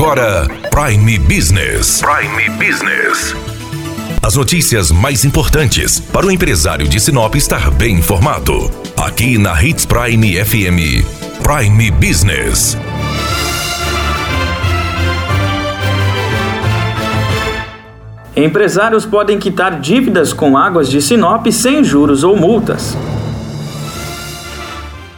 agora Prime Business. Prime Business. As notícias mais importantes para o empresário de Sinop estar bem informado. Aqui na Hits Prime FM. Prime Business. Empresários podem quitar dívidas com águas de Sinop sem juros ou multas.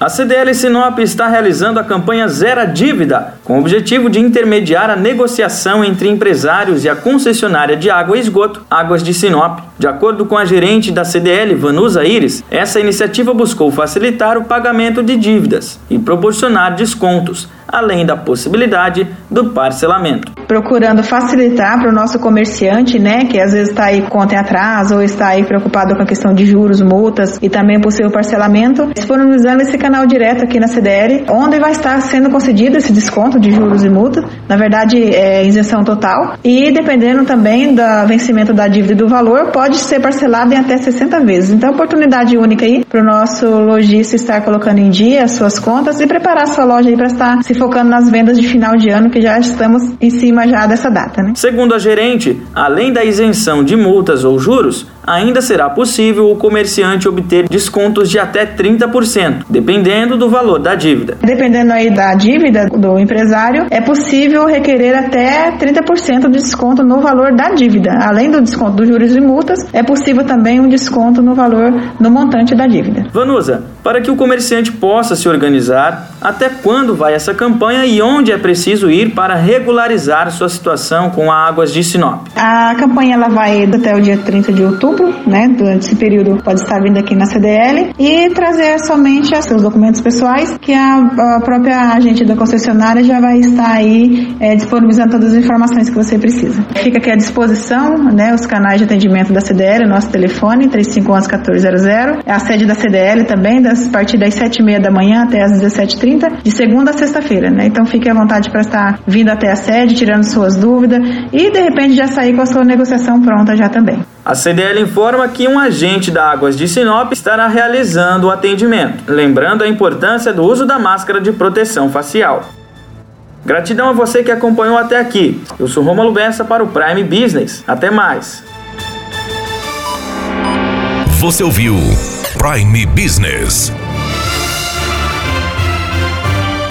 A CDL Sinop está realizando a campanha Zera Dívida, com o objetivo de intermediar a negociação entre empresários e a concessionária de água e esgoto, Águas de Sinop. De acordo com a gerente da CDL, Vanusa Iris, essa iniciativa buscou facilitar o pagamento de dívidas e proporcionar descontos, além da possibilidade do parcelamento procurando facilitar para o nosso comerciante, né, que às vezes está aí conta em atraso ou está aí preocupado com a questão de juros, multas e também possível parcelamento, disponibilizando esse canal direto aqui na CDL, onde vai estar sendo concedido esse desconto de juros e multas, na verdade é isenção total, e dependendo também do vencimento da dívida e do valor, pode ser parcelado em até 60 vezes. Então, oportunidade única aí para o nosso lojista estar colocando em dia as suas contas e preparar a sua loja aí para estar se focando nas vendas de final de ano, que já estamos em cima já dessa data. Né? Segundo a gerente, além da isenção de multas ou juros, ainda será possível o comerciante obter descontos de até 30%, dependendo do valor da dívida. Dependendo aí da dívida do empresário, é possível requerer até 30% de desconto no valor da dívida. Além do desconto dos juros e multas, é possível também um desconto no valor no montante da dívida. Vanusa, para que o comerciante possa se organizar, até quando vai essa campanha e onde é preciso ir para regularizar sua situação com a Águas de Sinop? A campanha ela vai até o dia 30 de outubro né? Durante esse período pode estar vindo aqui na CDL e trazer somente seus documentos pessoais, que a, a própria agente da concessionária já vai estar aí é, disponibilizando todas as informações que você precisa. Fica aqui à disposição, né? Os canais de atendimento da CDL, nosso telefone 3511 1400, é a sede da CDL também, das, a partir das 7h30 da manhã até as 17h30, de segunda a sexta-feira, né? Então fique à vontade para estar vindo até a sede, tirando suas dúvidas e de repente já sair com a sua negociação pronta já também. A CDL informa que um agente da Águas de Sinop estará realizando o atendimento, lembrando a importância do uso da máscara de proteção facial. Gratidão a você que acompanhou até aqui. Eu sou Romulo Bessa para o Prime Business. Até mais. Você ouviu Prime Business.